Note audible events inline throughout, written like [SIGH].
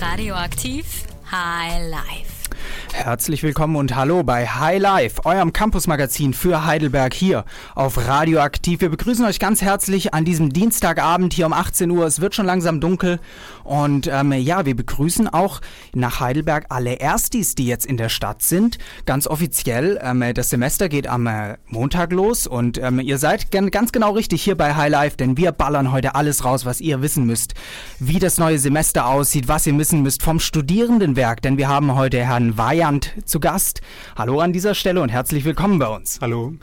Radioaktiv High Life. Herzlich willkommen und hallo bei High Life, eurem Campusmagazin für Heidelberg hier auf Radioaktiv. Wir begrüßen euch ganz herzlich an diesem Dienstagabend hier um 18 Uhr. Es wird schon langsam dunkel und ähm, ja, wir begrüßen auch nach Heidelberg alle Erstis, die jetzt in der Stadt sind. Ganz offiziell, ähm, das Semester geht am äh, Montag los und ähm, ihr seid ganz genau richtig hier bei High Life, denn wir ballern heute alles raus, was ihr wissen müsst, wie das neue Semester aussieht, was ihr wissen müsst vom Studierendenwerk, denn wir haben heute Herrn Weyand zu Gast. Hallo an dieser Stelle und herzlich willkommen bei uns. Hallo.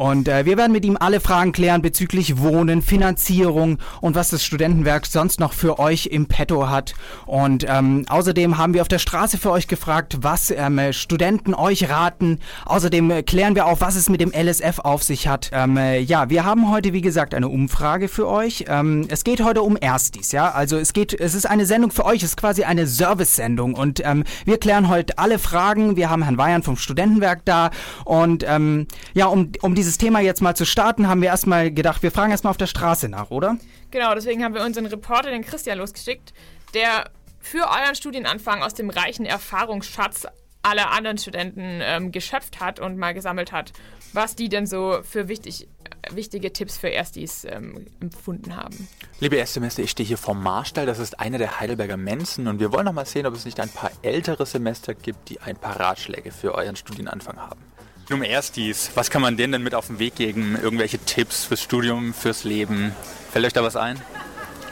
Und äh, wir werden mit ihm alle Fragen klären bezüglich Wohnen, Finanzierung und was das Studentenwerk sonst noch für euch im Petto hat. Und ähm, außerdem haben wir auf der Straße für euch gefragt, was ähm, Studenten euch raten. Außerdem äh, klären wir auch, was es mit dem LSF auf sich hat. Ähm, äh, ja, wir haben heute, wie gesagt, eine Umfrage für euch. Ähm, es geht heute um Erstis, ja. Also es geht, es ist eine Sendung für euch, es ist quasi eine Service-Sendung. Und ähm, wir klären heute alle Fragen. Wir haben Herrn Weihern vom Studentenwerk da. Und ähm, ja, um, um dieses Thema jetzt mal zu starten, haben wir erstmal gedacht, wir fragen erstmal auf der Straße nach, oder? Genau, deswegen haben wir unseren Reporter, den Christian, losgeschickt, der für euren Studienanfang aus dem reichen Erfahrungsschatz aller anderen Studenten ähm, geschöpft hat und mal gesammelt hat, was die denn so für wichtig, äh, wichtige Tipps für Erstis ähm, empfunden haben. Liebe Erstsemester, ich stehe hier vom Marstall. Das ist einer der Heidelberger Mensen und wir wollen noch mal sehen, ob es nicht ein paar ältere Semester gibt, die ein paar Ratschläge für euren Studienanfang haben. Nun Erstis, was kann man denen denn mit auf den Weg geben? Irgendwelche Tipps fürs Studium, fürs Leben? Fällt euch da was ein?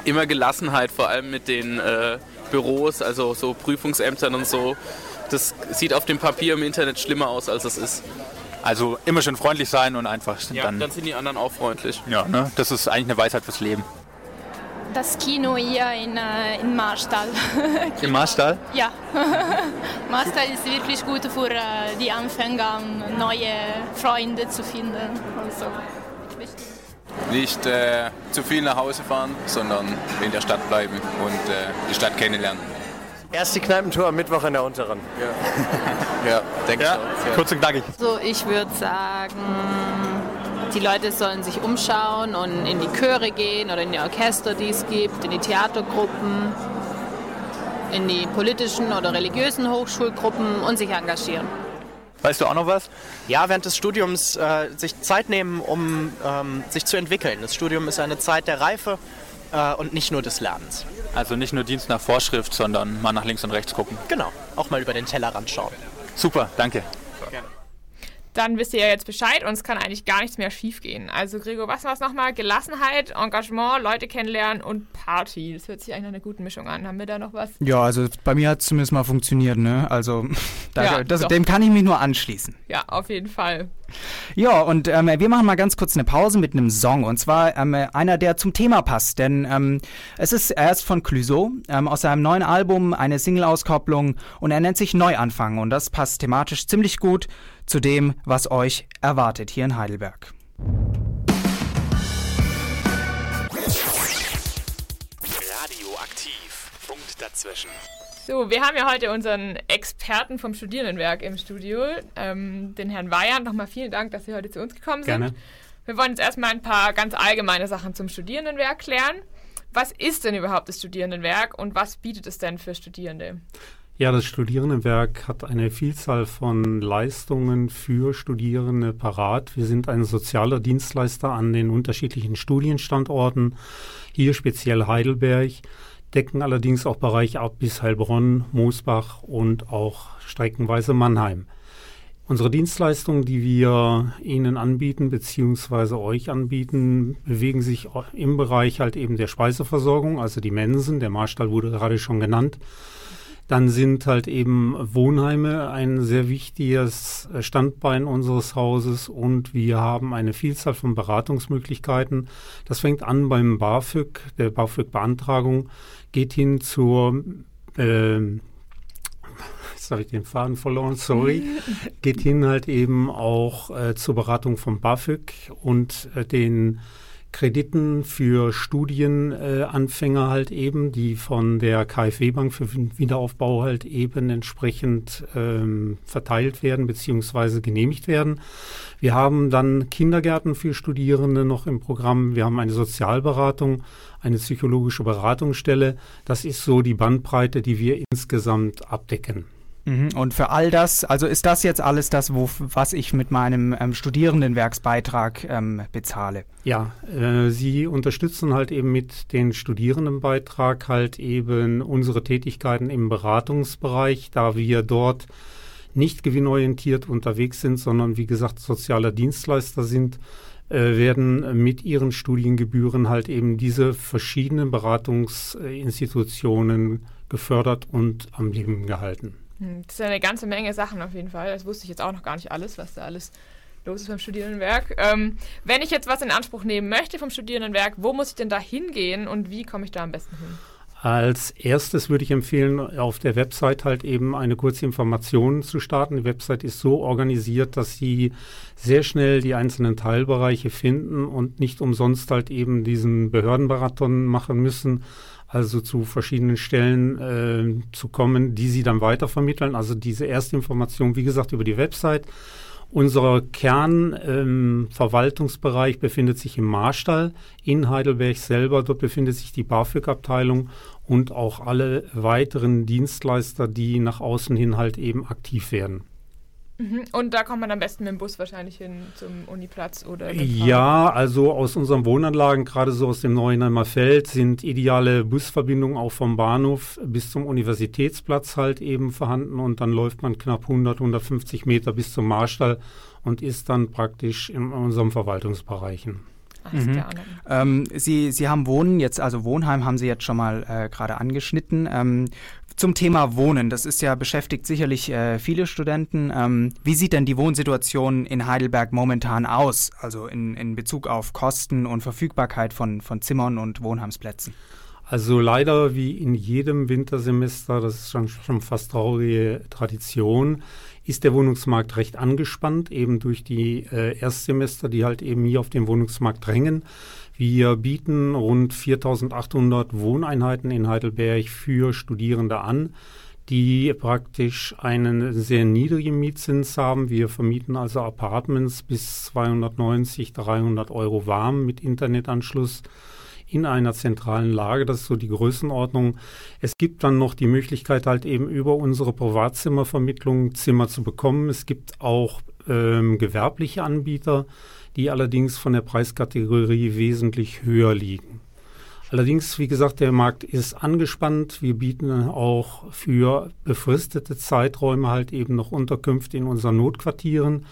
Immer Gelassenheit, vor allem mit den äh, Büros, also so Prüfungsämtern und so. Das sieht auf dem Papier im Internet schlimmer aus, als es ist. Also immer schön freundlich sein und einfach ja, dann... dann sind die anderen auch freundlich. Ja, ne? das ist eigentlich eine Weisheit fürs Leben. Das Kino hier in, äh, in Marstall. [LAUGHS] Im Marstall? Ja. [LAUGHS] Marstall ist wirklich gut für äh, die Anfänger, neue Freunde zu finden. Also, Nicht äh, zu viel nach Hause fahren, sondern in der Stadt bleiben und äh, die Stadt kennenlernen. Erst die Kneipentour am Mittwoch in der unteren. Ja, [LAUGHS] ja denke Ja, ich auch. Ja. kurz und knackig. So, ich würde sagen, die Leute sollen sich umschauen und in die Chöre gehen oder in die Orchester, die es gibt, in die Theatergruppen, in die politischen oder religiösen Hochschulgruppen und sich engagieren. Weißt du auch noch was? Ja, während des Studiums äh, sich Zeit nehmen, um ähm, sich zu entwickeln. Das Studium ist eine Zeit der Reife äh, und nicht nur des Lernens. Also nicht nur Dienst nach Vorschrift, sondern mal nach links und rechts gucken. Genau, auch mal über den Tellerrand schauen. Super, danke. Dann wisst ihr ja jetzt Bescheid und es kann eigentlich gar nichts mehr schiefgehen. Also Gregor, was war es nochmal? Gelassenheit, Engagement, Leute kennenlernen und Party. Das hört sich eigentlich nach einer guten Mischung an. Haben wir da noch was? Ja, also bei mir hat es zumindest mal funktioniert, ne? Also [LAUGHS] da, Ja, das, dem kann ich mich nur anschließen. Ja, auf jeden Fall. Ja, und ähm, wir machen mal ganz kurz eine Pause mit einem Song. Und zwar ähm, einer, der zum Thema passt. Denn ähm, es ist erst von Clouseau ähm, aus seinem neuen Album eine Single-Auskopplung und er nennt sich Neuanfang. Und das passt thematisch ziemlich gut zu dem, was euch erwartet hier in Heidelberg. Radioaktiv. Punkt dazwischen. So, wir haben ja heute unseren Experten vom Studierendenwerk im Studio, ähm, den Herrn Weyer. Nochmal vielen Dank, dass Sie heute zu uns gekommen sind. Gerne. Wir wollen jetzt erstmal ein paar ganz allgemeine Sachen zum Studierendenwerk klären. Was ist denn überhaupt das Studierendenwerk und was bietet es denn für Studierende? Ja, das Studierendenwerk hat eine Vielzahl von Leistungen für Studierende parat. Wir sind ein sozialer Dienstleister an den unterschiedlichen Studienstandorten, hier speziell Heidelberg, decken allerdings auch Bereiche ab bis Heilbronn, Moosbach und auch streckenweise Mannheim. Unsere Dienstleistungen, die wir Ihnen anbieten bzw. euch anbieten, bewegen sich im Bereich halt eben der Speiseversorgung, also die Mensen, der Marstall wurde gerade schon genannt. Dann sind halt eben Wohnheime ein sehr wichtiges Standbein unseres Hauses und wir haben eine Vielzahl von Beratungsmöglichkeiten. Das fängt an beim BAföG, der BAföG-Beantragung, geht hin zur äh, jetzt habe ich den Faden verloren, sorry, [LAUGHS] geht hin halt eben auch äh, zur Beratung vom BAföG und äh, den Krediten für Studienanfänger halt eben, die von der KfW-Bank für Wiederaufbau halt eben entsprechend ähm, verteilt werden bzw. genehmigt werden. Wir haben dann Kindergärten für Studierende noch im Programm. Wir haben eine Sozialberatung, eine psychologische Beratungsstelle. Das ist so die Bandbreite, die wir insgesamt abdecken. Mhm. Und für all das, also ist das jetzt alles das, wo, was ich mit meinem ähm, Studierendenwerksbeitrag ähm, bezahle? Ja, äh, Sie unterstützen halt eben mit dem Studierendenbeitrag halt eben unsere Tätigkeiten im Beratungsbereich, da wir dort nicht gewinnorientiert unterwegs sind, sondern wie gesagt sozialer Dienstleister sind, äh, werden mit ihren Studiengebühren halt eben diese verschiedenen Beratungsinstitutionen gefördert und am Leben gehalten. Das ist ja eine ganze Menge Sachen auf jeden Fall. Das wusste ich jetzt auch noch gar nicht alles, was da alles los ist beim Studierendenwerk. Ähm, wenn ich jetzt was in Anspruch nehmen möchte vom Studierendenwerk, wo muss ich denn da hingehen und wie komme ich da am besten hin? Als erstes würde ich empfehlen, auf der Website halt eben eine kurze Information zu starten. Die Website ist so organisiert, dass Sie sehr schnell die einzelnen Teilbereiche finden und nicht umsonst halt eben diesen Behördenmarathon machen müssen, also zu verschiedenen Stellen äh, zu kommen, die sie dann weitervermitteln. Also diese erste Information, wie gesagt, über die Website. Unser Kernverwaltungsbereich ähm, befindet sich im Marstall in Heidelberg selber. Dort befindet sich die BAföG-Abteilung und auch alle weiteren Dienstleister, die nach außen hin halt eben aktiv werden. Mhm. Und da kommt man am besten mit dem Bus wahrscheinlich hin zum Uniplatz oder? Ja, also aus unseren Wohnanlagen, gerade so aus dem Neuenheimer Feld, sind ideale Busverbindungen auch vom Bahnhof bis zum Universitätsplatz halt eben vorhanden und dann läuft man knapp 100, 150 Meter bis zum Marstall und ist dann praktisch in unseren Verwaltungsbereichen. Mhm. Ähm, Sie, Sie haben Wohnen jetzt, also Wohnheim haben Sie jetzt schon mal äh, gerade angeschnitten. Ähm, zum Thema Wohnen, das ist ja beschäftigt sicherlich äh, viele Studenten. Ähm, wie sieht denn die Wohnsituation in Heidelberg momentan aus, also in, in Bezug auf Kosten und Verfügbarkeit von, von Zimmern und Wohnheimsplätzen? Also leider wie in jedem Wintersemester, das ist schon, schon fast traurige Tradition, ist der Wohnungsmarkt recht angespannt, eben durch die äh, Erstsemester, die halt eben hier auf den Wohnungsmarkt drängen. Wir bieten rund 4800 Wohneinheiten in Heidelberg für Studierende an, die praktisch einen sehr niedrigen Mietzins haben. Wir vermieten also Apartments bis 290, 300 Euro warm mit Internetanschluss in einer zentralen Lage. Das ist so die Größenordnung. Es gibt dann noch die Möglichkeit, halt eben über unsere Privatzimmervermittlung Zimmer zu bekommen. Es gibt auch ähm, gewerbliche Anbieter, die allerdings von der Preiskategorie wesentlich höher liegen. Allerdings, wie gesagt, der Markt ist angespannt. Wir bieten auch für befristete Zeiträume halt eben noch Unterkünfte in unseren Notquartieren,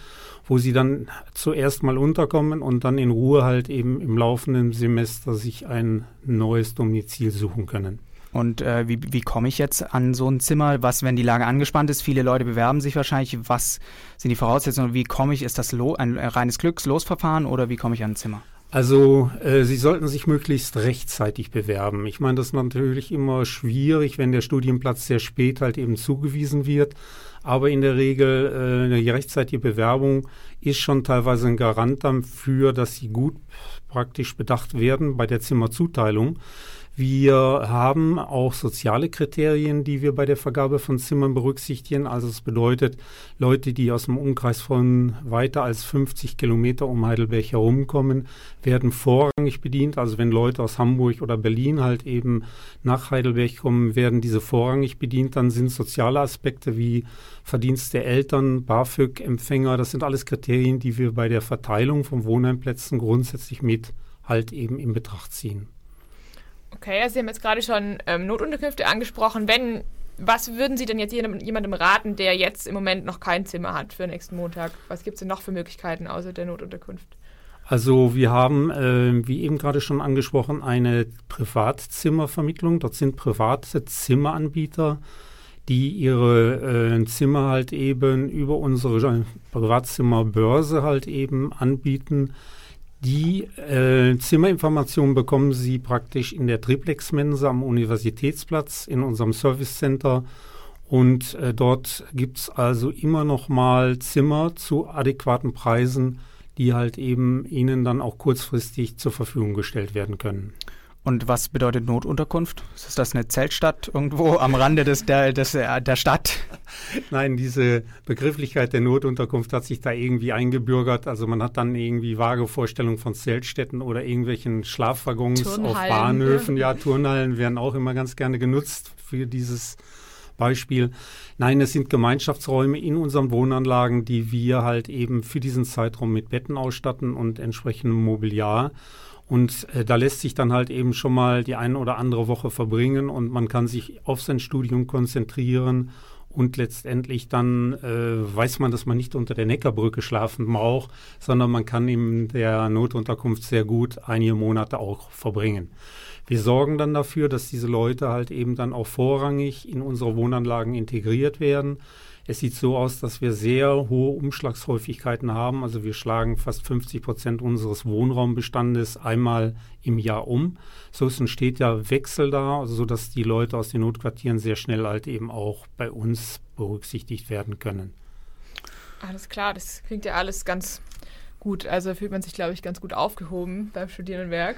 wo sie dann zuerst mal unterkommen und dann in Ruhe halt eben im laufenden Semester sich ein neues Domizil suchen können. Und äh, wie, wie komme ich jetzt an so ein Zimmer? Was, wenn die Lage angespannt ist? Viele Leute bewerben sich wahrscheinlich. Was sind die Voraussetzungen? Wie komme ich? Ist das ein reines Glückslosverfahren oder wie komme ich an ein Zimmer? Also äh, Sie sollten sich möglichst rechtzeitig bewerben. Ich meine, das ist natürlich immer schwierig, wenn der Studienplatz sehr spät halt eben zugewiesen wird. Aber in der Regel äh, eine rechtzeitige Bewerbung ist schon teilweise ein Garant dafür, dass Sie gut praktisch bedacht werden bei der Zimmerzuteilung. Wir haben auch soziale Kriterien, die wir bei der Vergabe von Zimmern berücksichtigen. Also es bedeutet, Leute, die aus dem Umkreis von weiter als 50 Kilometer um Heidelberg herumkommen, werden vorrangig bedient. Also wenn Leute aus Hamburg oder Berlin halt eben nach Heidelberg kommen, werden diese vorrangig bedient. Dann sind soziale Aspekte wie Verdienst der Eltern, BAföG-Empfänger, das sind alles Kriterien, die wir bei der Verteilung von Wohnheimplätzen grundsätzlich mit halt eben in Betracht ziehen. Okay, also Sie haben jetzt gerade schon ähm, Notunterkünfte angesprochen. Wenn, was würden Sie denn jetzt jemandem raten, der jetzt im Moment noch kein Zimmer hat für nächsten Montag? Was gibt es denn noch für Möglichkeiten außer der Notunterkunft? Also wir haben, äh, wie eben gerade schon angesprochen, eine Privatzimmervermittlung. Dort sind private Zimmeranbieter, die ihre äh, Zimmer halt eben über unsere Privatzimmerbörse halt eben anbieten. Die äh, Zimmerinformationen bekommen Sie praktisch in der Triplex-Mensa am Universitätsplatz in unserem Service Center. Und äh, dort gibt es also immer noch mal Zimmer zu adäquaten Preisen, die halt eben ihnen dann auch kurzfristig zur Verfügung gestellt werden können. Und was bedeutet Notunterkunft? Ist das eine Zeltstadt irgendwo am Rande des, der, des, der Stadt? [LAUGHS] Nein, diese Begrifflichkeit der Notunterkunft hat sich da irgendwie eingebürgert. Also man hat dann irgendwie vage Vorstellungen von Zeltstätten oder irgendwelchen Schlafwaggons auf Bahnhöfen. Ja, Turnhallen werden auch immer ganz gerne genutzt für dieses Beispiel. Nein, es sind Gemeinschaftsräume in unseren Wohnanlagen, die wir halt eben für diesen Zeitraum mit Betten ausstatten und entsprechendem Mobiliar. Und äh, da lässt sich dann halt eben schon mal die eine oder andere Woche verbringen und man kann sich auf sein Studium konzentrieren und letztendlich dann äh, weiß man, dass man nicht unter der Neckarbrücke schlafen braucht, sondern man kann in der Notunterkunft sehr gut einige Monate auch verbringen. Wir sorgen dann dafür, dass diese Leute halt eben dann auch vorrangig in unsere Wohnanlagen integriert werden. Es sieht so aus, dass wir sehr hohe Umschlagshäufigkeiten haben. Also wir schlagen fast 50 Prozent unseres Wohnraumbestandes einmal im Jahr um. So ist ein steter Wechsel da, also sodass die Leute aus den Notquartieren sehr schnell halt eben auch bei uns berücksichtigt werden können. Alles klar, das klingt ja alles ganz gut. Also fühlt man sich, glaube ich, ganz gut aufgehoben beim Studierendenwerk.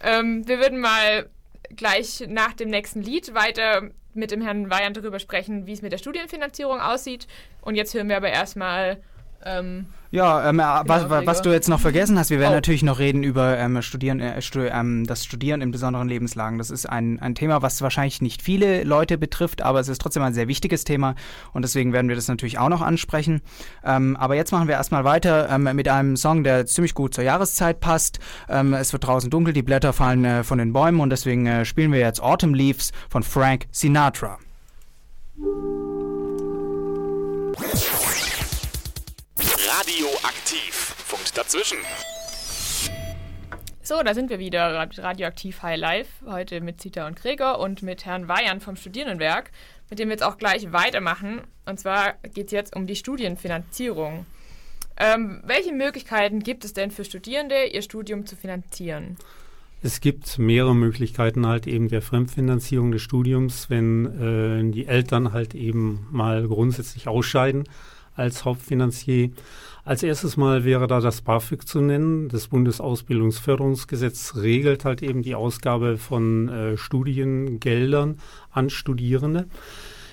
Ähm, wir würden mal gleich nach dem nächsten Lied weiter mit dem Herrn Weyan darüber sprechen, wie es mit der Studienfinanzierung aussieht. Und jetzt hören wir aber erstmal ähm, ja, ähm, äh, was, was, du jetzt noch vergessen hast, wir werden oh. natürlich noch reden über ähm, Studieren, äh, stu ähm, das Studieren in besonderen Lebenslagen. Das ist ein, ein Thema, was wahrscheinlich nicht viele Leute betrifft, aber es ist trotzdem ein sehr wichtiges Thema und deswegen werden wir das natürlich auch noch ansprechen. Ähm, aber jetzt machen wir erstmal weiter ähm, mit einem Song, der ziemlich gut zur Jahreszeit passt. Es wird draußen dunkel, die Blätter fallen äh, von den Bäumen und deswegen äh, spielen wir jetzt Autumn Leaves von Frank Sinatra. Radioaktiv. Funkt dazwischen. So, da sind wir wieder, Radioaktiv High Life, heute mit Zita und Gregor und mit Herrn Weyan vom Studierendenwerk, mit dem wir jetzt auch gleich weitermachen. Und zwar geht es jetzt um die Studienfinanzierung. Ähm, welche Möglichkeiten gibt es denn für Studierende, ihr Studium zu finanzieren? Es gibt mehrere Möglichkeiten halt eben der Fremdfinanzierung des Studiums, wenn äh, die Eltern halt eben mal grundsätzlich ausscheiden als Hauptfinanzier. Als erstes Mal wäre da das BAföG zu nennen. Das Bundesausbildungsförderungsgesetz regelt halt eben die Ausgabe von äh, Studiengeldern an Studierende.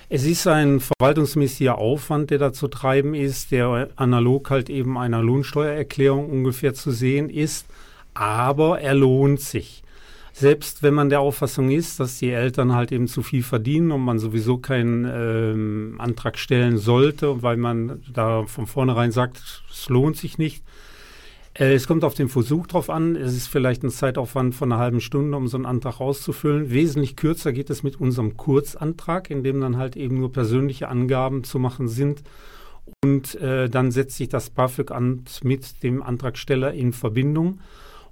Es ist ein verwaltungsmäßiger Aufwand, der da zu treiben ist, der analog halt eben einer Lohnsteuererklärung ungefähr zu sehen ist, aber er lohnt sich selbst wenn man der Auffassung ist, dass die Eltern halt eben zu viel verdienen und man sowieso keinen ähm, Antrag stellen sollte, weil man da von vornherein sagt, es lohnt sich nicht. Äh, es kommt auf den Versuch drauf an. Es ist vielleicht ein Zeitaufwand von einer halben Stunde, um so einen Antrag auszufüllen. Wesentlich kürzer geht es mit unserem Kurzantrag, in dem dann halt eben nur persönliche Angaben zu machen sind. Und äh, dann setzt sich das BAföG-Amt mit dem Antragsteller in Verbindung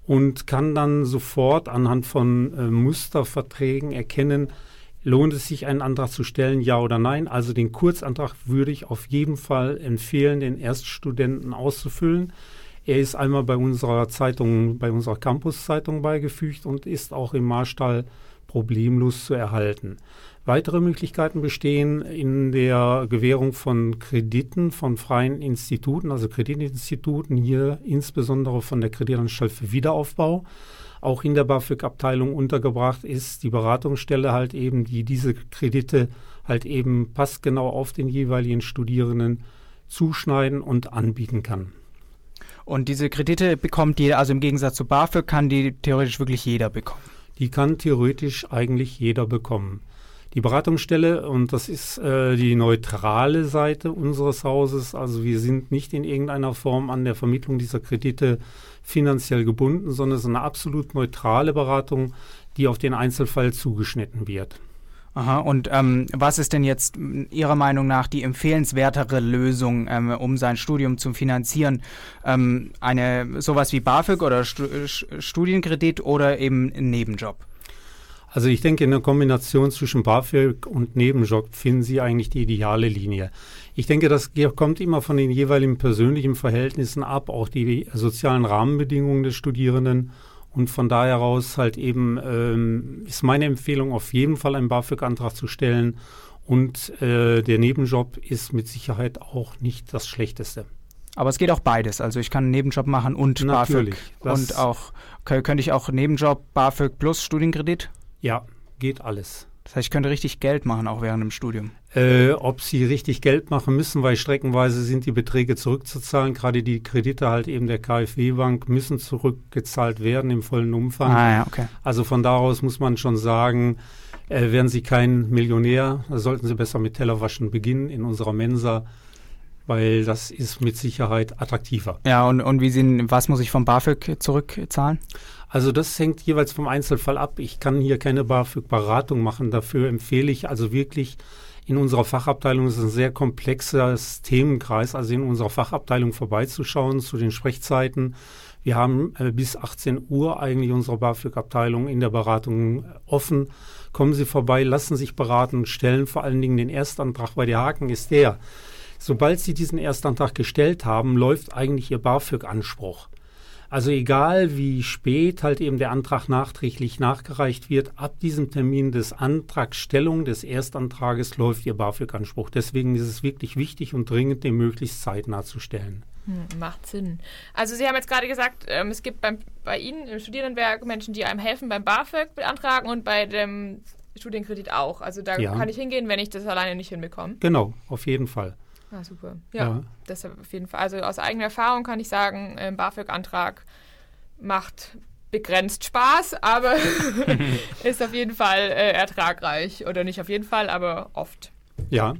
und kann dann sofort anhand von äh, Musterverträgen erkennen, lohnt es sich, einen Antrag zu stellen, ja oder nein. Also den Kurzantrag würde ich auf jeden Fall empfehlen, den Erststudenten auszufüllen. Er ist einmal bei unserer Zeitung, bei unserer Campus-Zeitung beigefügt und ist auch im Marstall problemlos zu erhalten. Weitere Möglichkeiten bestehen in der Gewährung von Krediten von freien Instituten, also Kreditinstituten, hier insbesondere von der Kreditanstalt für Wiederaufbau. Auch in der BAföG-Abteilung untergebracht ist die Beratungsstelle halt eben, die diese Kredite halt eben passgenau auf den jeweiligen Studierenden zuschneiden und anbieten kann. Und diese Kredite bekommt jeder, also im Gegensatz zu BAföG kann die theoretisch wirklich jeder bekommen. Die kann theoretisch eigentlich jeder bekommen. Die Beratungsstelle, und das ist äh, die neutrale Seite unseres Hauses, also wir sind nicht in irgendeiner Form an der Vermittlung dieser Kredite finanziell gebunden, sondern es ist eine absolut neutrale Beratung, die auf den Einzelfall zugeschnitten wird. Aha, und ähm, was ist denn jetzt Ihrer Meinung nach die empfehlenswertere Lösung, ähm, um sein Studium zu finanzieren? Ähm, eine sowas wie BAföG oder Stu Studienkredit oder eben ein Nebenjob? Also ich denke, in der Kombination zwischen BAföG und Nebenjob finden Sie eigentlich die ideale Linie. Ich denke, das kommt immer von den jeweiligen persönlichen Verhältnissen ab, auch die sozialen Rahmenbedingungen des Studierenden. Und von daher heraus halt eben ähm, ist meine Empfehlung, auf jeden Fall einen BAföG-Antrag zu stellen. Und äh, der Nebenjob ist mit Sicherheit auch nicht das Schlechteste. Aber es geht auch beides. Also ich kann einen Nebenjob machen und Natürlich, BAföG. Und auch, könnte ich auch Nebenjob, BAföG plus Studienkredit? Ja, geht alles. Das heißt, ich könnte richtig Geld machen, auch während dem Studium. Äh, ob sie richtig Geld machen müssen, weil streckenweise sind die Beträge zurückzuzahlen. Gerade die Kredite halt eben der KfW-Bank müssen zurückgezahlt werden im vollen Umfang. Ah ja, okay. Also von daraus muss man schon sagen, äh, werden Sie kein Millionär, sollten Sie besser mit Tellerwaschen beginnen in unserer Mensa, weil das ist mit Sicherheit attraktiver. Ja, und, und wie sehen, was muss ich vom BAföG zurückzahlen? Also das hängt jeweils vom Einzelfall ab. Ich kann hier keine BAföG-Beratung machen. Dafür empfehle ich also wirklich in unserer Fachabteilung ist ein sehr komplexes Themenkreis, also in unserer Fachabteilung vorbeizuschauen zu den Sprechzeiten. Wir haben äh, bis 18 Uhr eigentlich unsere BAföG-Abteilung in der Beratung offen. Kommen Sie vorbei, lassen sich beraten, stellen vor allen Dingen den Erstantrag, weil der Haken ist der. Sobald Sie diesen Erstantrag gestellt haben, läuft eigentlich Ihr BAföG-Anspruch. Also egal wie spät halt eben der Antrag nachträglich nachgereicht wird, ab diesem Termin des Antragstellung des Erstantrages läuft Ihr BAföG-Anspruch. Deswegen ist es wirklich wichtig und dringend, den möglichst zeitnah zu stellen. Hm, macht Sinn. Also Sie haben jetzt gerade gesagt, ähm, es gibt beim, bei Ihnen im Studierendenwerk Menschen, die einem helfen beim BAföG beantragen und bei dem Studienkredit auch. Also da Ja. kann ich hingehen, wenn ich das alleine nicht hinbekomme. Genau, auf jeden Fall. Ah, super. Ja, Ja. das auf jeden Fall. Also aus eigener Erfahrung kann ich sagen, ein BAföG-Antrag macht begrenzt Spaß, aber [LAUGHS] [LAUGHS] ist auf jeden Fall äh, ertragreich. Oder nicht auf jeden Fall, aber oft. Ja,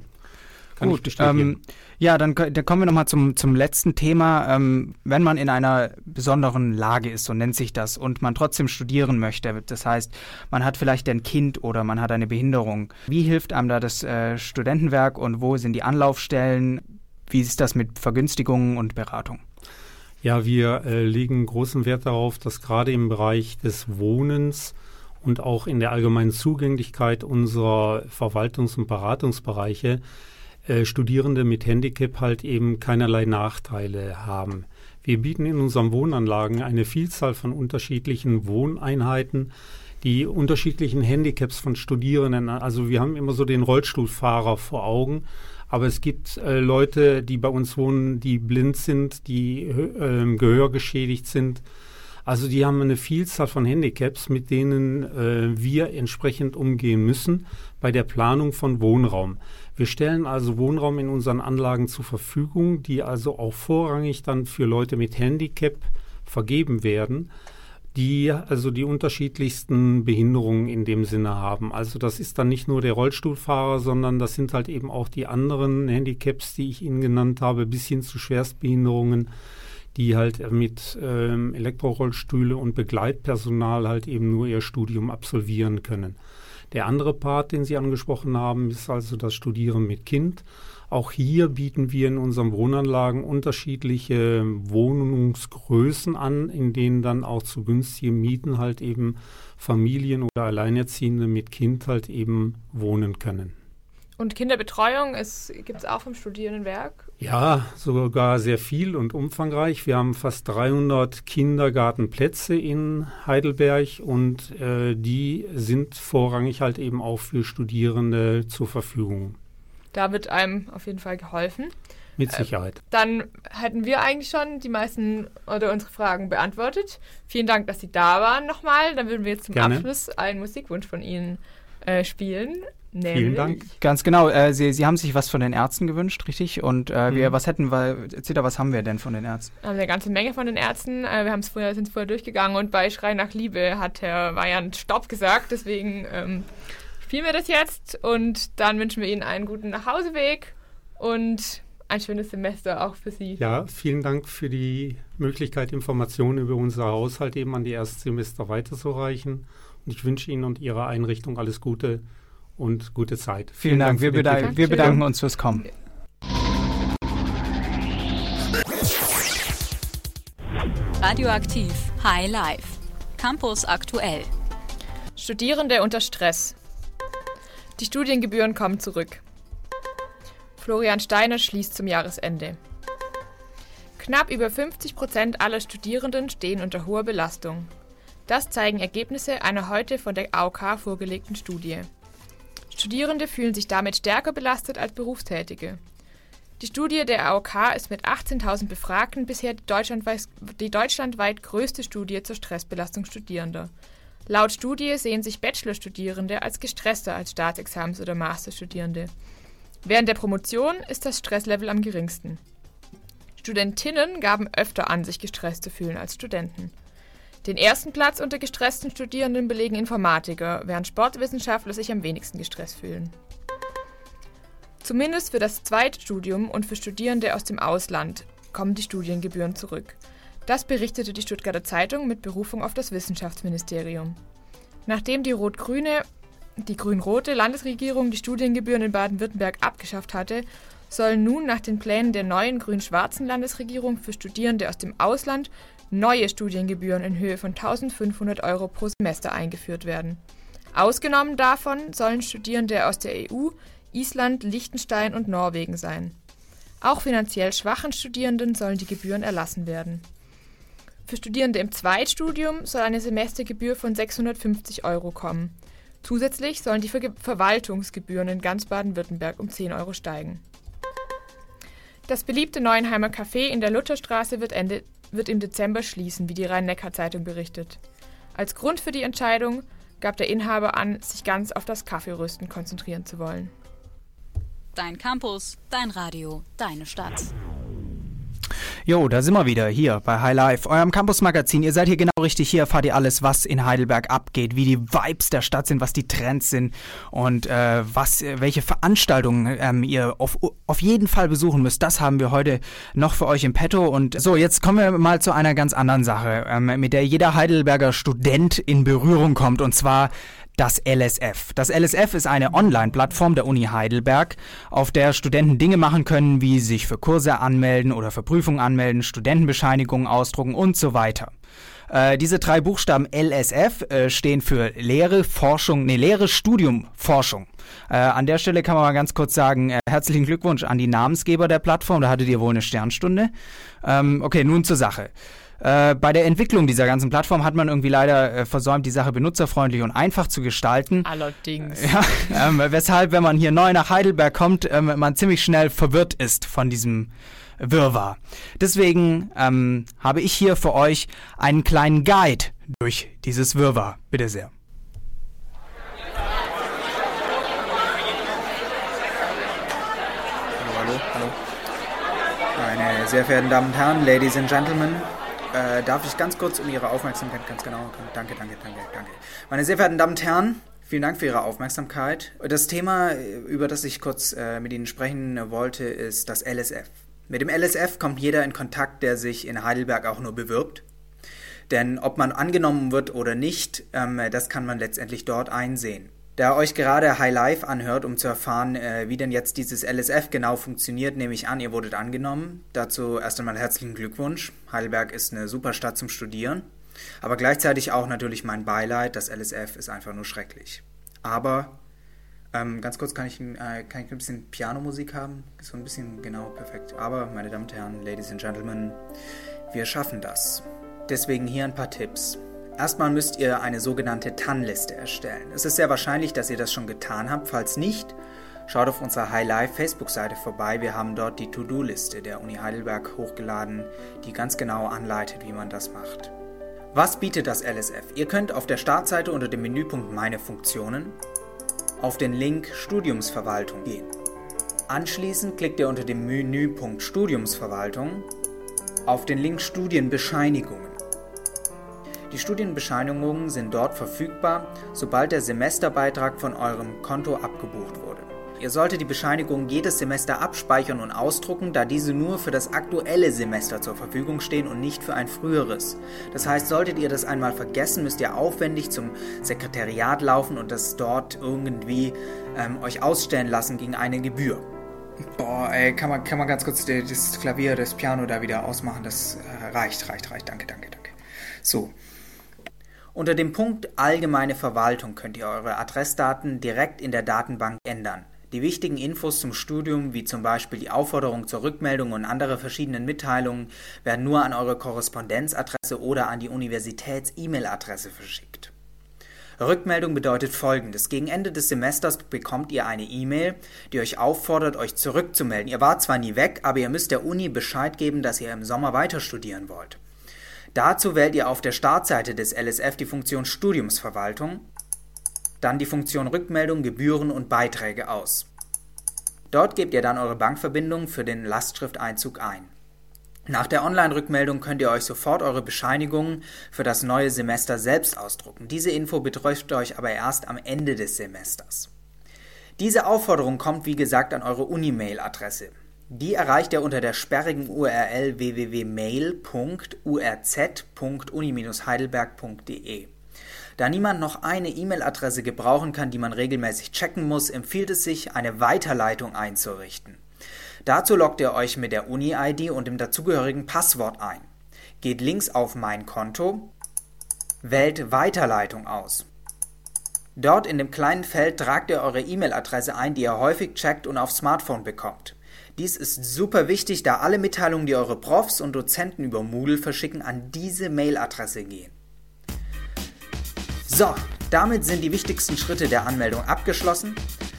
kann ich Gut, bestätigen. ähm, ja, dann, dann kommen wir nochmal zum, zum letzten Thema. Ähm, wenn man in einer besonderen Lage ist, so nennt sich das, und man trotzdem studieren möchte, das heißt, man hat vielleicht ein Kind oder man hat eine Behinderung, wie hilft einem da das äh, Studentenwerk und wo sind die Anlaufstellen? Wie ist das mit Vergünstigungen und Beratung? Ja, wir äh, legen großen Wert darauf, dass gerade im Bereich des Wohnens und auch in der allgemeinen Zugänglichkeit unserer Verwaltungs- und Beratungsbereiche äh, Studierende mit Handicap halt eben keinerlei Nachteile haben. Wir bieten in unseren Wohnanlagen eine Vielzahl von unterschiedlichen Wohneinheiten, die unterschiedlichen Handicaps von Studierenden. Also wir haben immer so den Rollstuhlfahrer vor Augen, aber es gibt äh, Leute, die bei uns wohnen, die blind sind, die äh, gehörgeschädigt sind. Also die haben eine Vielzahl von Handicaps, mit denen äh, wir entsprechend umgehen müssen bei der Planung von Wohnraum. Wir stellen also Wohnraum in unseren Anlagen zur Verfügung, die also auch vorrangig dann für Leute mit Handicap vergeben werden, die also die unterschiedlichsten Behinderungen in dem Sinne haben. Also das ist dann nicht nur der Rollstuhlfahrer, sondern das sind halt eben auch die anderen Handicaps, die ich Ihnen genannt habe, bis hin zu Schwerstbehinderungen, die halt mit ähm, Elektrorollstühle und Begleitpersonal halt eben nur ihr Studium absolvieren können. Der andere Part, den Sie angesprochen haben, ist also das Studieren mit Kind. Auch hier bieten wir in unseren Wohnanlagen unterschiedliche Wohnungsgrößen an, in denen dann auch zu günstigen Mieten halt eben Familien oder Alleinerziehende mit Kind halt eben wohnen können. Und Kinderbetreuung gibt es auch vom Studierendenwerk. Ja, sogar sehr viel und umfangreich. Wir haben fast 300 Kindergartenplätze in Heidelberg und äh, die sind vorrangig halt eben auch für Studierende zur Verfügung. Da wird einem auf jeden Fall geholfen. Mit Sicherheit. Äh, dann hätten wir eigentlich schon die meisten oder unsere Fragen beantwortet. Vielen Dank, dass Sie da waren nochmal. Dann würden wir jetzt zum Gerne. Abschluss einen Musikwunsch von Ihnen äh, spielen. Vielen Dank. Ganz genau. Äh, Sie, Sie haben sich was von den Ärzten gewünscht, richtig? Und äh, wir, Mhm. was hätten wir, Zita, was haben wir denn von den Ärzten? haben eine ganze Menge von den Ärzten. Äh, wir haben es vorher, sind es vorher durchgegangen und bei Schrei nach Liebe hat Herr Weyand Stopp gesagt. Deswegen ähm, spielen wir das jetzt und dann wünschen wir Ihnen einen guten Nachhauseweg und ein schönes Semester auch für Sie. Ja, vielen Dank für die Möglichkeit, Informationen über unser Haushalt eben an die Erstsemester weiterzureichen. Und ich wünsche Ihnen und Ihrer Einrichtung alles Gute und gute Zeit. Vielen, Dank. Wir, für die bedank Blicke. wir bedanken uns fürs Kommen. Radioaktiv High Life. Campus aktuell. Studierende unter Stress. Die Studiengebühren kommen zurück. Florian Steiner schließt zum Jahresende. Knapp über 50 Prozent aller Studierenden stehen unter hoher Belastung. Das zeigen Ergebnisse einer heute von der AOK vorgelegten Studie. Studierende fühlen sich damit stärker belastet als Berufstätige. Die Studie der AOK ist mit 18.000 Befragten bisher die deutschlandweit, größte Studie zur Stressbelastung Studierender. Laut Studie sehen sich Bachelorstudierende als gestresster als Staatsexamens- oder Masterstudierende. Während der Promotion ist das Stresslevel am geringsten. Studentinnen gaben öfter an, sich gestresst zu fühlen als Studenten. Den ersten Platz unter gestressten Studierenden belegen Informatiker, während Sportwissenschaftler sich am wenigsten gestresst fühlen. Zumindest für das Zweitstudium und für Studierende aus dem Ausland kommen die Studiengebühren zurück. Das berichtete die Stuttgarter Zeitung mit Berufung auf das Wissenschaftsministerium. Nachdem die rot-grüne, die grün-rote Landesregierung die Studiengebühren in Baden-Württemberg abgeschafft hatte, sollen nun nach den Plänen der neuen grün-schwarzen Landesregierung für Studierende aus dem Ausland neue Studiengebühren in Höhe von 1500 Euro pro Semester eingeführt werden. Ausgenommen davon sollen Studierende aus der EU, Island, Liechtenstein und Norwegen sein. Auch finanziell schwachen Studierenden sollen die Gebühren erlassen werden. Für Studierende im Zweitstudium soll eine Semestergebühr von 650 Euro kommen. Zusätzlich sollen die Ver Verwaltungsgebühren in ganz Baden-Württemberg um 10 Euro steigen. Das beliebte Neuenheimer Café in der Lutherstraße wird, Ende, wird im Dezember schließen, wie die Rhein-Neckar-Zeitung berichtet. Als Grund für die Entscheidung gab der Inhaber an, sich ganz auf das Kaffeerösten konzentrieren zu wollen. Dein Campus, dein Radio, deine Stadt. Jo, da sind wir wieder hier bei High Life, eurem Campus-Magazin. Ihr seid hier genau richtig. Hier erfahrt ihr alles, was in Heidelberg abgeht, wie die Vibes der Stadt sind, was die Trends sind und äh, was, welche Veranstaltungen ähm, ihr auf, auf jeden Fall besuchen müsst. Das haben wir heute noch für euch im Petto. Und so, jetzt kommen wir mal zu einer ganz anderen Sache, ähm, mit der jeder Heidelberger Student in Berührung kommt. Und zwar das LSF. Das LSF ist eine Online-Plattform der Uni Heidelberg, auf der Studenten Dinge machen können, wie sich für Kurse anmelden oder für Prüfungen anmelden, Studentenbescheinigungen ausdrucken und so weiter. Äh, diese drei Buchstaben LSF äh, stehen für Lehre, Forschung, nee, Lehre, Studium, Forschung. Äh, an der Stelle kann man mal ganz kurz sagen, äh, herzlichen Glückwunsch an die Namensgeber der Plattform, da hattet ihr wohl eine Sternstunde. Ähm, okay, nun zur Sache. Äh, bei der Entwicklung dieser ganzen Plattform hat man irgendwie leider äh, versäumt, die Sache benutzerfreundlich und einfach zu gestalten. Allerdings. Ja, ähm, weshalb, wenn man hier neu nach Heidelberg kommt, ähm, man ziemlich schnell verwirrt ist von diesem Wirrwarr. Deswegen ähm, habe ich hier für euch einen kleinen Guide durch dieses Wirrwarr. Bitte sehr. Hallo, hallo, hallo. Meine sehr verehrten Damen und Herren, Ladies and Gentlemen, äh, darf ich ganz kurz um Ihre Aufmerksamkeit, ganz genau, danke, danke, danke, danke. Meine sehr verehrten Damen und Herren, vielen Dank für Ihre Aufmerksamkeit. Das Thema, über das ich kurz äh, mit Ihnen sprechen wollte, ist das LSF. Mit dem LSF kommt jeder in Kontakt, der sich in Heidelberg auch nur bewirbt. Denn ob man angenommen wird oder nicht, ähm, das kann man letztendlich dort einsehen. Da euch gerade High Life anhört, um zu erfahren, äh, wie denn jetzt dieses LSF genau funktioniert, nehme ich an, ihr wurdet angenommen. Dazu erst einmal herzlichen Glückwunsch. Heidelberg ist eine super Stadt zum Studieren. Aber gleichzeitig auch natürlich mein Beileid, das LSF ist einfach nur schrecklich. Aber ähm, ganz kurz, kann ich, äh, kann ich ein bisschen Pianomusik haben? So ein bisschen, genau, perfekt. Aber, meine Damen und Herren, Ladies and Gentlemen, wir schaffen das. Deswegen hier ein paar Tipps. Erstmal müsst ihr eine sogenannte TAN-Liste erstellen. Es ist sehr wahrscheinlich, dass ihr das schon getan habt. Falls nicht, schaut auf unserer High Life Facebook-Seite vorbei. Wir haben dort die To-Do-Liste der Uni Heidelberg hochgeladen, die ganz genau anleitet, wie man das macht. Was bietet das LSF? Ihr könnt auf der Startseite unter dem Menüpunkt Meine Funktionen auf den Link Studiumsverwaltung gehen. Anschließend klickt ihr unter dem Menüpunkt Studiumsverwaltung auf den Link Studienbescheinigungen. Die Studienbescheinigungen sind dort verfügbar, sobald der Semesterbeitrag von eurem Konto abgebucht wurde. Ihr solltet die Bescheinigung jedes Semester abspeichern und ausdrucken, da diese nur für das aktuelle Semester zur Verfügung stehen und nicht für ein früheres. Das heißt, solltet ihr das einmal vergessen, müsst ihr aufwendig zum Sekretariat laufen und das dort irgendwie ähm, euch ausstellen lassen gegen eine Gebühr. Boah, ey, kann man, kann man ganz kurz das Klavier, das Piano da wieder ausmachen? Das äh, reicht, reicht, reicht. Danke, danke, danke. So, unter dem Punkt Allgemeine Verwaltung könnt ihr eure Adressdaten direkt in der Datenbank ändern. Die wichtigen Infos zum Studium, wie zum Beispiel die Aufforderung zur Rückmeldung und andere verschiedenen Mitteilungen, werden nur an eure Korrespondenzadresse oder an die Universitäts-E-Mail-Adresse verschickt. Rückmeldung bedeutet folgendes. Gegen Ende des Semesters bekommt ihr eine E-Mail, die euch auffordert, euch zurückzumelden. Ihr wart zwar nie weg, aber ihr müsst der Uni Bescheid geben, dass ihr im Sommer weiter studieren wollt. Dazu wählt ihr auf der Startseite des LSF die Funktion Studiumsverwaltung, dann die Funktion Rückmeldung, Gebühren und Beiträge aus. Dort gebt ihr dann eure Bankverbindung für den Lastschrifteinzug ein. Nach der Online-Rückmeldung könnt ihr euch sofort eure Bescheinigungen für das neue Semester selbst ausdrucken. Diese Info betrifft euch aber erst am Ende des Semesters. Diese Aufforderung kommt wie gesagt an eure Unimail-Adresse. Die erreicht ihr unter der sperrigen URL www.mail.urz.uni-heidelberg.de. Da niemand noch eine E-Mail-Adresse gebrauchen kann, die man regelmäßig checken muss, empfiehlt es sich, eine Weiterleitung einzurichten. Dazu loggt ihr euch mit der Uni-ID und dem dazugehörigen Passwort ein. Geht links auf Mein Konto, wählt Weiterleitung aus. Dort in dem kleinen Feld tragt ihr eure E-Mail-Adresse ein, die ihr häufig checkt und aufs Smartphone bekommt. Dies ist super wichtig, da alle Mitteilungen, die eure Profs und Dozenten über Moodle verschicken, an diese Mail-Adresse gehen. So, damit sind die wichtigsten Schritte der Anmeldung abgeschlossen.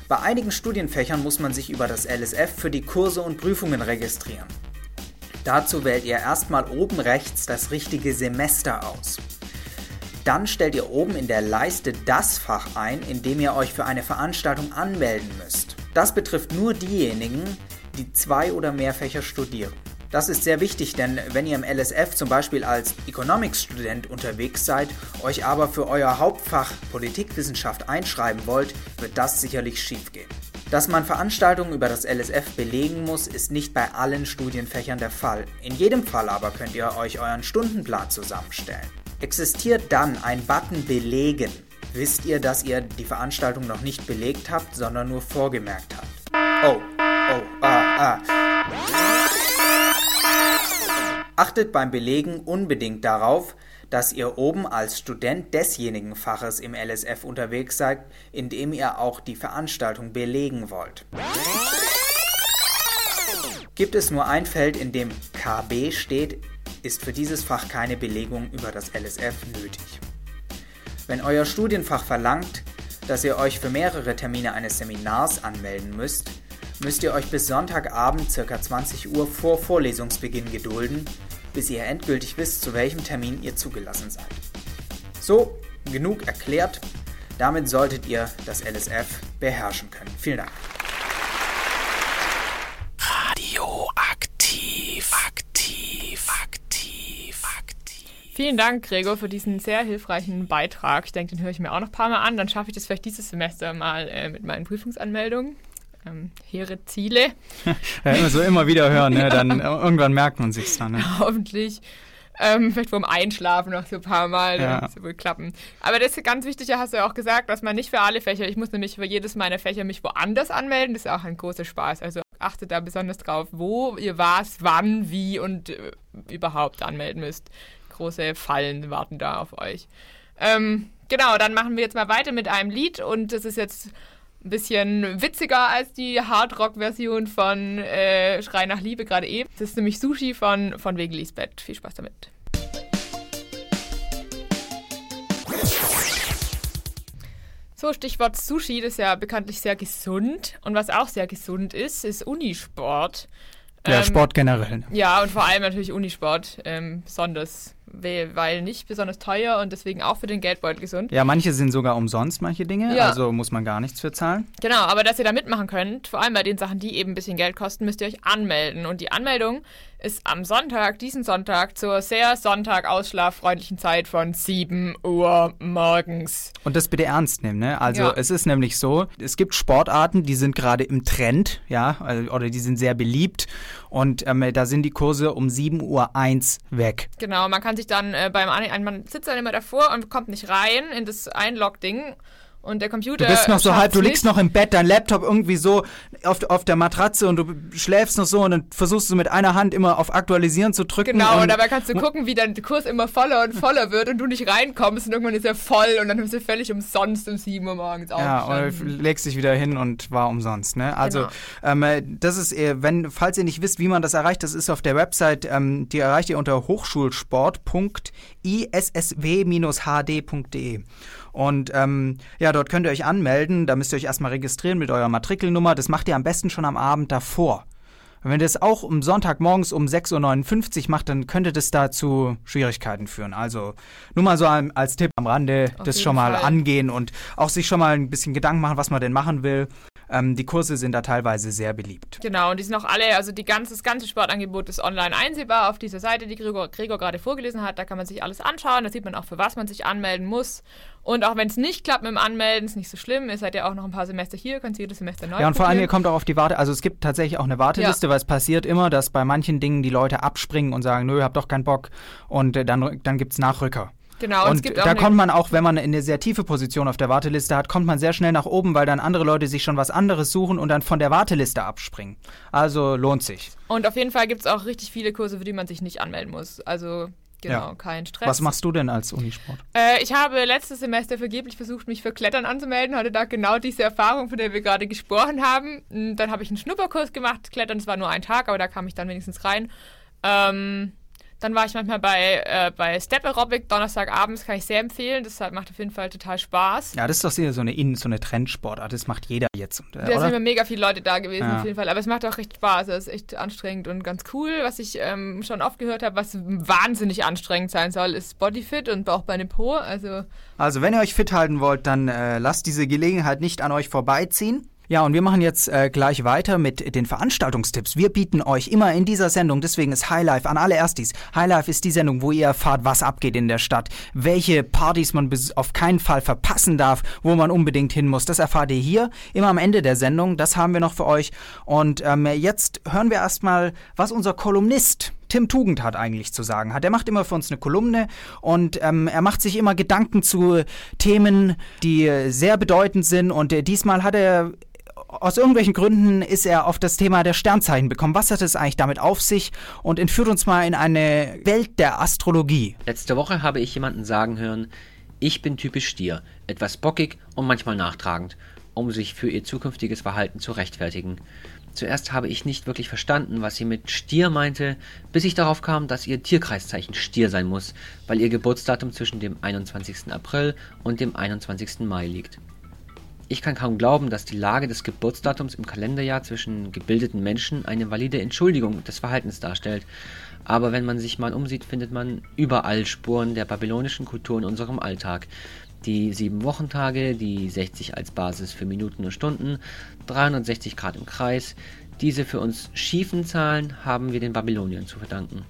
Bei einigen Studienfächern muss man sich über das LSF für die Kurse und Prüfungen registrieren. Dazu wählt ihr erstmal oben rechts das richtige Semester aus. Dann stellt ihr oben in der Leiste das Fach ein, in dem ihr euch für eine Veranstaltung anmelden müsst. Das betrifft nur diejenigen, die zwei oder mehr Fächer studieren. Das ist sehr wichtig, denn wenn ihr im LSF zum Beispiel als Economics-Student unterwegs seid, euch aber für euer Hauptfach Politikwissenschaft einschreiben wollt, wird das sicherlich schiefgehen. Dass man Veranstaltungen über das LSF belegen muss, ist nicht bei allen Studienfächern der Fall. In jedem Fall aber könnt ihr euch euren Stundenplan zusammenstellen. Existiert dann ein Button Belegen, wisst ihr, dass ihr die Veranstaltung noch nicht belegt habt, sondern nur vorgemerkt habt. Oh, oh, ah, ah. Achtet beim Belegen unbedingt darauf, dass ihr oben als Student desjenigen Faches im LSF unterwegs seid, in dem ihr auch die Veranstaltung belegen wollt. Gibt es nur ein Feld, in dem KB steht, ist für dieses Fach keine Belegung über das LSF nötig. Wenn euer Studienfach verlangt, dass ihr euch für mehrere Termine eines Seminars anmelden müsst, müsst ihr euch bis Sonntagabend ca. 20 Uhr vor Vorlesungsbeginn gedulden, bis ihr endgültig wisst, zu welchem Termin ihr zugelassen seid. So, genug erklärt. Damit solltet ihr das LSF beherrschen können. Vielen Dank. Radioaktiv, aktiv, aktiv, aktiv. Vielen Dank, Gregor, für diesen sehr hilfreichen Beitrag. Ich denke, den höre ich mir auch noch ein paar Mal an. Dann schaffe ich das vielleicht dieses Semester mal äh, mit meinen Prüfungsanmeldungen ähm, hehre Ziele. [LAUGHS] ja, immer so immer wieder hören, ne? [LAUGHS] dann ja. irgendwann merkt man sich's dann. Ne? [LAUGHS] Hoffentlich. Ähm, vielleicht vorm Einschlafen noch so ein paar Mal, ja. das wohl klappen. Aber das ist ganz wichtig, hast du ja auch gesagt, dass man nicht für alle Fächer, ich muss nämlich für jedes meiner Fächer mich woanders anmelden, das ist auch ein großer Spaß. Also achtet da besonders drauf, wo ihr was, wann, wie und äh, überhaupt anmelden müsst. Große Fallen warten da auf euch. Ähm, genau, dann machen wir jetzt mal weiter mit einem Lied und das ist jetzt ein bisschen witziger als die Hardrock-Version von äh, Schrei nach Liebe gerade eben. Das ist nämlich Sushi von, von Wegen Lisbeth. Viel Spaß damit. So, Stichwort Sushi, das ist ja bekanntlich sehr gesund. Und was auch sehr gesund ist, ist Unisport. Ja, ähm, Sport generell. Ne? Ja, und vor allem natürlich Unisport, ähm, besonders weil nicht besonders teuer und deswegen auch für den Geldbeutel gesund. Ja, manche sind sogar umsonst, manche Dinge, ja. also muss man gar nichts für zahlen. Genau, aber dass ihr da mitmachen könnt, vor allem bei den Sachen, die eben ein bisschen Geld kosten, müsst ihr euch anmelden. Und die Anmeldung ist am Sonntag, diesen Sonntag, zur sehr Sonntag-ausschlaffreundlichen Zeit von 7 Uhr morgens. Und das bitte ernst nehmen, ne? Also ja. es ist nämlich so, es gibt Sportarten, die sind gerade im Trend, ja, also, oder die sind sehr beliebt und ähm, da sind die Kurse um 7 Uhr 1 weg. Genau, man kann sich dann äh, beim, man sitzt dann immer davor und kommt nicht rein in das Einlog-Ding und der Computer. Du bist noch so halb, du liegst noch im Bett, dein Laptop irgendwie so auf, auf der Matratze und du schläfst noch so und dann versuchst du mit einer Hand immer auf Aktualisieren zu drücken. Genau, und, und dabei kannst du gucken, wie dein Kurs immer voller und voller wird und du nicht reinkommst und irgendwann ist er voll und dann bist du völlig umsonst um 7 Uhr morgens auf. Ja, oder legst dich wieder hin und war umsonst, ne? Also, genau. ähm, das ist, wenn, falls ihr nicht wisst, wie man das erreicht, das ist auf der Website, ähm, die erreicht ihr unter hochschulsport.issw-hd.de. Und ähm, ja, dort könnt ihr euch anmelden. Da müsst ihr euch erstmal registrieren mit eurer Matrikelnummer. Das macht ihr am besten schon am Abend davor. Und wenn ihr das auch um Sonntagmorgens um 6.59 Uhr macht, dann könnte das da zu Schwierigkeiten führen. Also nur mal so als Tipp am Rande, Auf das schon mal Fall. angehen und auch sich schon mal ein bisschen Gedanken machen, was man denn machen will. Ähm, die Kurse sind da teilweise sehr beliebt. Genau, und die sind auch alle, also ganze, das ganze Sportangebot ist online einsehbar auf dieser Seite, die Gregor, Gregor gerade vorgelesen hat. Da kann man sich alles anschauen. Da sieht man auch, für was man sich anmelden muss. Und auch wenn es nicht klappt mit dem Anmelden, ist nicht so schlimm. Ihr seid ja auch noch ein paar Semester hier, könnt jedes Semester neu Ja, und vor allem, ihr probieren. kommt auch auf die Warte. Also es gibt tatsächlich auch eine Warteliste, weil es passiert immer, dass bei manchen Dingen die Leute abspringen und sagen, nö, hab doch keinen Bock. Und äh, dann, dann gibt es Nachrücker. Genau, und und es gibt auch da kommt man auch, wenn man eine sehr tiefe Position auf der Warteliste hat, kommt man sehr schnell nach oben, weil dann andere Leute sich schon was anderes suchen und dann von der Warteliste abspringen. Also lohnt sich. Und auf jeden Fall gibt es auch richtig viele Kurse, für die man sich nicht anmelden muss. Also genau, Ja. kein Stress. Was machst du denn als Unisport? Äh, ich habe letztes Semester vergeblich versucht, mich für Klettern anzumelden, hatte da genau diese Erfahrung, von der wir gerade gesprochen haben. Mm, Dann habe ich einen Schnupperkurs gemacht. Klettern, das war nur ein Tag, aber da kam ich dann wenigstens rein. Ähm, dann war ich manchmal bei, äh, bei Step Aerobic, Donnerstagabends, kann ich sehr empfehlen. Das hat, macht auf jeden Fall total Spaß. Ja, das ist doch sehr so eine Innen, so eine Trendsportart. Das macht jeder jetzt. Und, äh, Da sind oder? immer mega viele Leute da gewesen, Ja. auf jeden Fall. Aber es macht auch echt Spaß. Es ist echt anstrengend und ganz cool. Was ich ähm, schon oft gehört habe, was wahnsinnig anstrengend sein soll, ist Bodyfit und auch bei einem Po. Also Also, wenn ihr euch fit halten wollt, dann äh, lasst diese Gelegenheit nicht an euch vorbeiziehen. Ja, und wir machen jetzt äh, gleich weiter mit den Veranstaltungstipps. Wir bieten euch immer in dieser Sendung, deswegen ist Highlife an alle Erstis. Highlife ist die Sendung, wo ihr erfahrt, was abgeht in der Stadt, welche Partys man auf keinen Fall verpassen darf, wo man unbedingt hin muss. Das erfahrt ihr hier, immer am Ende der Sendung. Das haben wir noch für euch. Und ähm, jetzt hören wir erstmal, was unser Kolumnist Tim Tugend hat eigentlich zu sagen hat. Er macht immer für uns eine Kolumne und ähm, er macht sich immer Gedanken zu Themen, die äh, sehr bedeutend sind. Und äh, diesmal hat er aus irgendwelchen Gründen ist er auf das Thema der Sternzeichen bekommen. Was hat es eigentlich damit auf sich? Und entführt uns mal in eine Welt der Astrologie. Letzte Woche habe ich jemanden sagen hören, ich bin typisch Stier, etwas bockig und manchmal nachtragend, um sich für ihr zukünftiges Verhalten zu rechtfertigen. Zuerst habe ich nicht wirklich verstanden, was sie mit Stier meinte, bis ich darauf kam, dass ihr Tierkreiszeichen Stier sein muss, weil ihr Geburtsdatum zwischen dem 21. April und dem 21. Mai liegt. Ich kann kaum glauben, dass die Lage des Geburtsdatums im Kalenderjahr zwischen gebildeten Menschen eine valide Entschuldigung des Verhaltens darstellt. Aber wenn man sich mal umsieht, findet man überall Spuren der babylonischen Kultur in unserem Alltag. Die sieben Wochentage, die 60 als Basis für Minuten und Stunden, 360 Grad im Kreis. Diese für uns schiefen Zahlen haben wir den Babyloniern zu verdanken.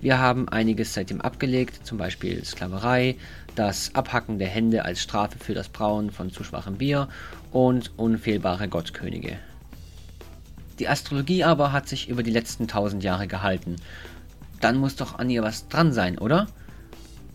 Wir haben einiges seitdem abgelegt, zum Beispiel Sklaverei, das Abhacken der Hände als Strafe für das Brauen von zu schwachem Bier und unfehlbare Gottkönige. Die Astrologie aber hat sich über die letzten tausend Jahre gehalten. Dann muss doch an ihr was dran sein, oder?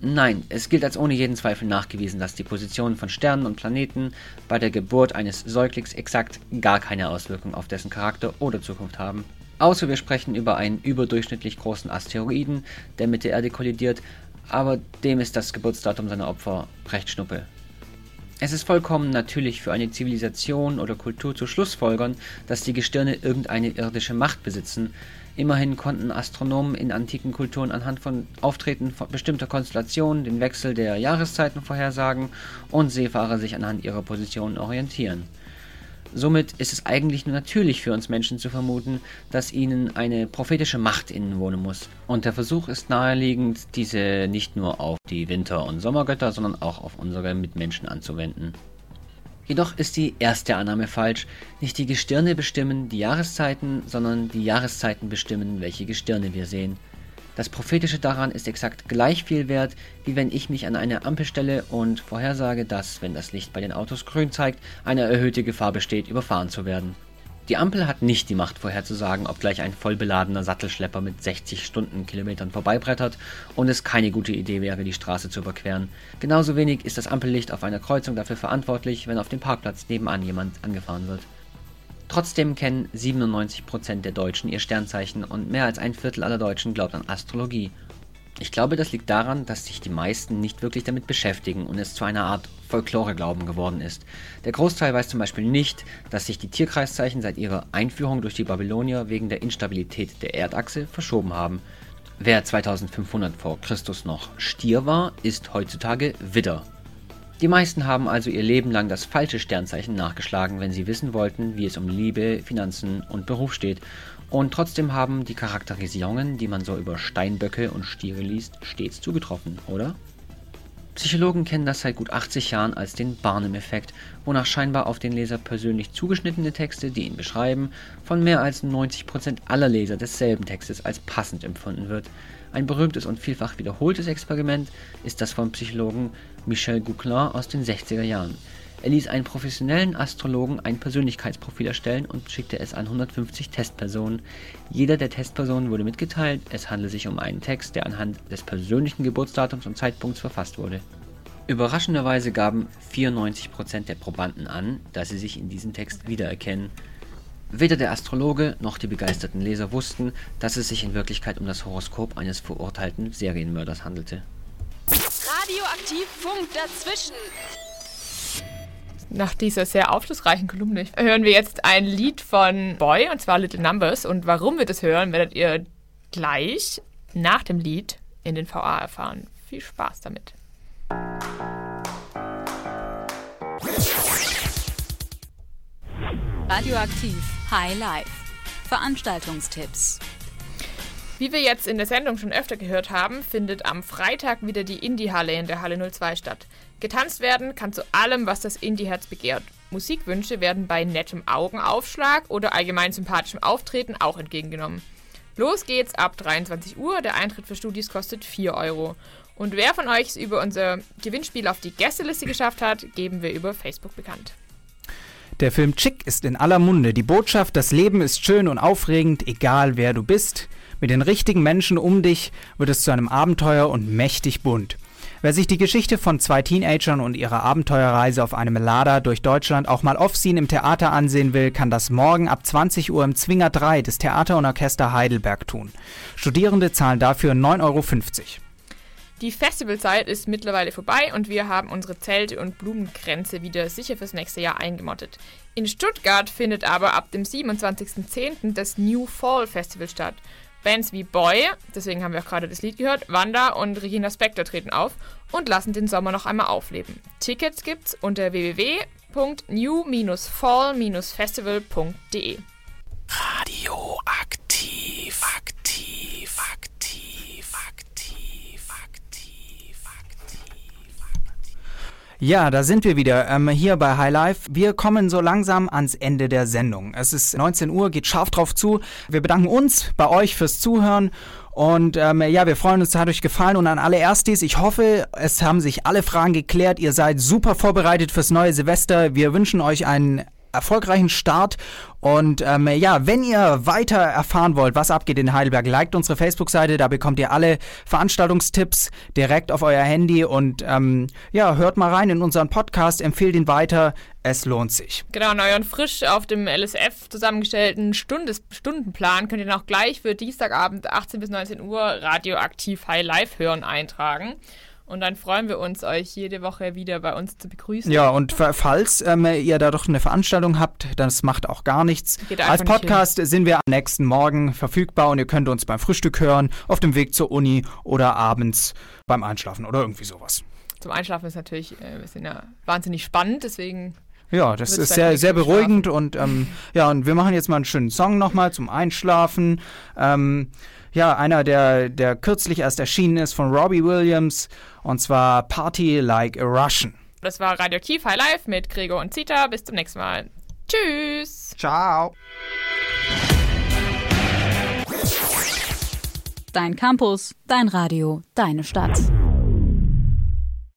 Nein, es gilt als ohne jeden Zweifel nachgewiesen, dass die Positionen von Sternen und Planeten bei der Geburt eines Säuglings exakt gar keine Auswirkung auf dessen Charakter oder Zukunft haben. Außer wir sprechen über einen überdurchschnittlich großen Asteroiden, der mit der Erde kollidiert, aber dem ist das Geburtsdatum seiner Opfer recht schnuppe. Es ist vollkommen natürlich für eine Zivilisation oder Kultur zu schlussfolgern, dass die Gestirne irgendeine irdische Macht besitzen. Immerhin konnten Astronomen in antiken Kulturen anhand von Auftreten von bestimmter Konstellationen den Wechsel der Jahreszeiten vorhersagen und Seefahrer sich anhand ihrer Positionen orientieren. Somit ist es eigentlich nur natürlich für uns Menschen zu vermuten, dass ihnen eine prophetische Macht innen wohnen muss. Und der Versuch ist naheliegend, diese nicht nur auf die Winter- und Sommergötter, sondern auch auf unsere Mitmenschen anzuwenden. Jedoch ist die erste Annahme falsch. Nicht die Gestirne bestimmen die Jahreszeiten, sondern die Jahreszeiten bestimmen, welche Gestirne wir sehen. Das Prophetische daran ist exakt gleich viel wert, wie wenn ich mich an eine Ampel stelle und vorhersage, dass, wenn das Licht bei den Autos grün zeigt, eine erhöhte Gefahr besteht, überfahren zu werden. Die Ampel hat nicht die Macht vorherzusagen, ob gleich ein vollbeladener Sattelschlepper mit 60 Stundenkilometern vorbeibrettert und es keine gute Idee wäre, die Straße zu überqueren. Genauso wenig ist das Ampellicht auf einer Kreuzung dafür verantwortlich, wenn auf dem Parkplatz nebenan jemand angefahren wird. Trotzdem kennen 97% der Deutschen ihr Sternzeichen und mehr als ein Viertel aller Deutschen glaubt an Astrologie. Ich glaube, das liegt daran, dass sich die meisten nicht wirklich damit beschäftigen und es zu einer Art Folklore-Glauben geworden ist. Der Großteil weiß zum Beispiel nicht, dass sich die Tierkreiszeichen seit ihrer Einführung durch die Babylonier wegen der Instabilität der Erdachse verschoben haben. Wer 2500 vor Christus noch Stier war, ist heutzutage Widder. Die meisten haben also ihr Leben lang das falsche Sternzeichen nachgeschlagen, wenn sie wissen wollten, wie es um Liebe, Finanzen und Beruf steht. Und trotzdem haben die Charakterisierungen, die man so über Steinböcke und Stiere liest, stets zugetroffen, oder? Psychologen kennen das seit gut 80 Jahren als den Barnum-Effekt, wonach scheinbar auf den Leser persönlich zugeschnittene Texte, die ihn beschreiben, von mehr als 90% aller Leser desselben Textes als passend empfunden wird. Ein berühmtes und vielfach wiederholtes Experiment ist das vom Psychologen Michel Gouclin aus den 60er Jahren. Er ließ einen professionellen Astrologen ein Persönlichkeitsprofil erstellen und schickte es an 150 Testpersonen. Jeder der Testpersonen wurde mitgeteilt, es handle sich um einen Text, der anhand des persönlichen Geburtsdatums und Zeitpunkts verfasst wurde. Überraschenderweise gaben 94% der Probanden an, dass sie sich in diesem Text wiedererkennen. Weder der Astrologe noch die begeisterten Leser wussten, dass es sich in Wirklichkeit um das Horoskop eines verurteilten Serienmörders handelte. Radioaktiv Funk dazwischen. Nach dieser sehr aufschlussreichen Kolumne hören wir jetzt ein Lied von Boy, und zwar Little Numbers. Und warum wir das hören, werdet ihr gleich nach dem Lied in den VA erfahren. Viel Spaß damit. Radioaktiv High Life. Veranstaltungstipps. Wie wir jetzt in der Sendung schon öfter gehört haben, findet am Freitag wieder die Indie-Halle in der Halle 02 statt. Getanzt werden kann zu allem, was das Indie-Herz begehrt. Musikwünsche werden bei nettem Augenaufschlag oder allgemein sympathischem Auftreten auch entgegengenommen. Los geht's ab 23 Uhr. Der Eintritt für Studis kostet 4 Euro. Und wer von euch es über unser Gewinnspiel auf die Gästeliste geschafft hat, geben wir über Facebook bekannt. Der Film Chick ist in aller Munde. Die Botschaft, das Leben ist schön und aufregend, egal wer du bist. Mit den richtigen Menschen um dich wird es zu einem Abenteuer und mächtig bunt. Wer sich die Geschichte von zwei Teenagern und ihrer Abenteuerreise auf einem Lader durch Deutschland auch mal off-scene im Theater ansehen will, kann das morgen ab 20 Uhr im Zwinger 3 des Theater und Orchester Heidelberg tun. Studierende zahlen dafür 9,50 Euro. Die Festivalzeit ist mittlerweile vorbei und wir haben unsere Zelte und Blumengrenze wieder sicher fürs nächste Jahr eingemottet. In Stuttgart findet aber ab dem 27.10. das New Fall Festival statt. Bands wie Boy, deswegen haben wir auch gerade das Lied gehört, Wanda und Regina Spektor treten auf und lassen den Sommer noch einmal aufleben. Tickets gibt's unter www.new-fall-festival.de. Radioaktiv, aktiv, aktiv. Ja, da sind wir wieder ähm, hier bei High Life. Wir kommen so langsam ans Ende der Sendung. Es ist 19 Uhr, geht scharf drauf zu. Wir bedanken uns bei euch fürs Zuhören. Und ähm, ja, wir freuen uns, es hat euch gefallen. Und an alle Erstis, ich hoffe, es haben sich alle Fragen geklärt. Ihr seid super vorbereitet fürs neue Silvester. Wir wünschen euch einen erfolgreichen Start. Und ähm, ja, wenn ihr weiter erfahren wollt, was abgeht in Heidelberg, liked unsere Facebook-Seite, da bekommt ihr alle Veranstaltungstipps direkt auf euer Handy und ähm, ja, hört mal rein in unseren Podcast, empfehlt ihn weiter, es lohnt sich. Genau, und euren frisch auf dem LSF zusammengestellten Stundes Stundenplan könnt ihr noch gleich für Dienstagabend 18 bis 19 Uhr radioaktiv High Live hören eintragen. Und dann freuen wir uns, euch jede Woche wieder bei uns zu begrüßen. Ja, und falls ähm, ihr da doch eine Veranstaltung habt, das macht auch gar nichts. Als Podcast sind wir am nächsten Morgen verfügbar und ihr könnt uns beim Frühstück hören, auf dem Weg zur Uni oder abends beim Einschlafen oder irgendwie sowas. Zum Einschlafen ist natürlich, äh, wir sind ja wahnsinnig spannend, deswegen ja, das ist sehr, sehr beruhigend und ähm, ja, und wir machen jetzt mal einen schönen Song nochmal zum Einschlafen. Ähm, ja, einer, der, der kürzlich erst erschienen ist von Robbie Williams und zwar Party Like a Russian. Das war Radio Kief High Life mit Gregor und Zita. Bis zum nächsten Mal. Tschüss. Ciao. Dein Campus, dein Radio, deine Stadt.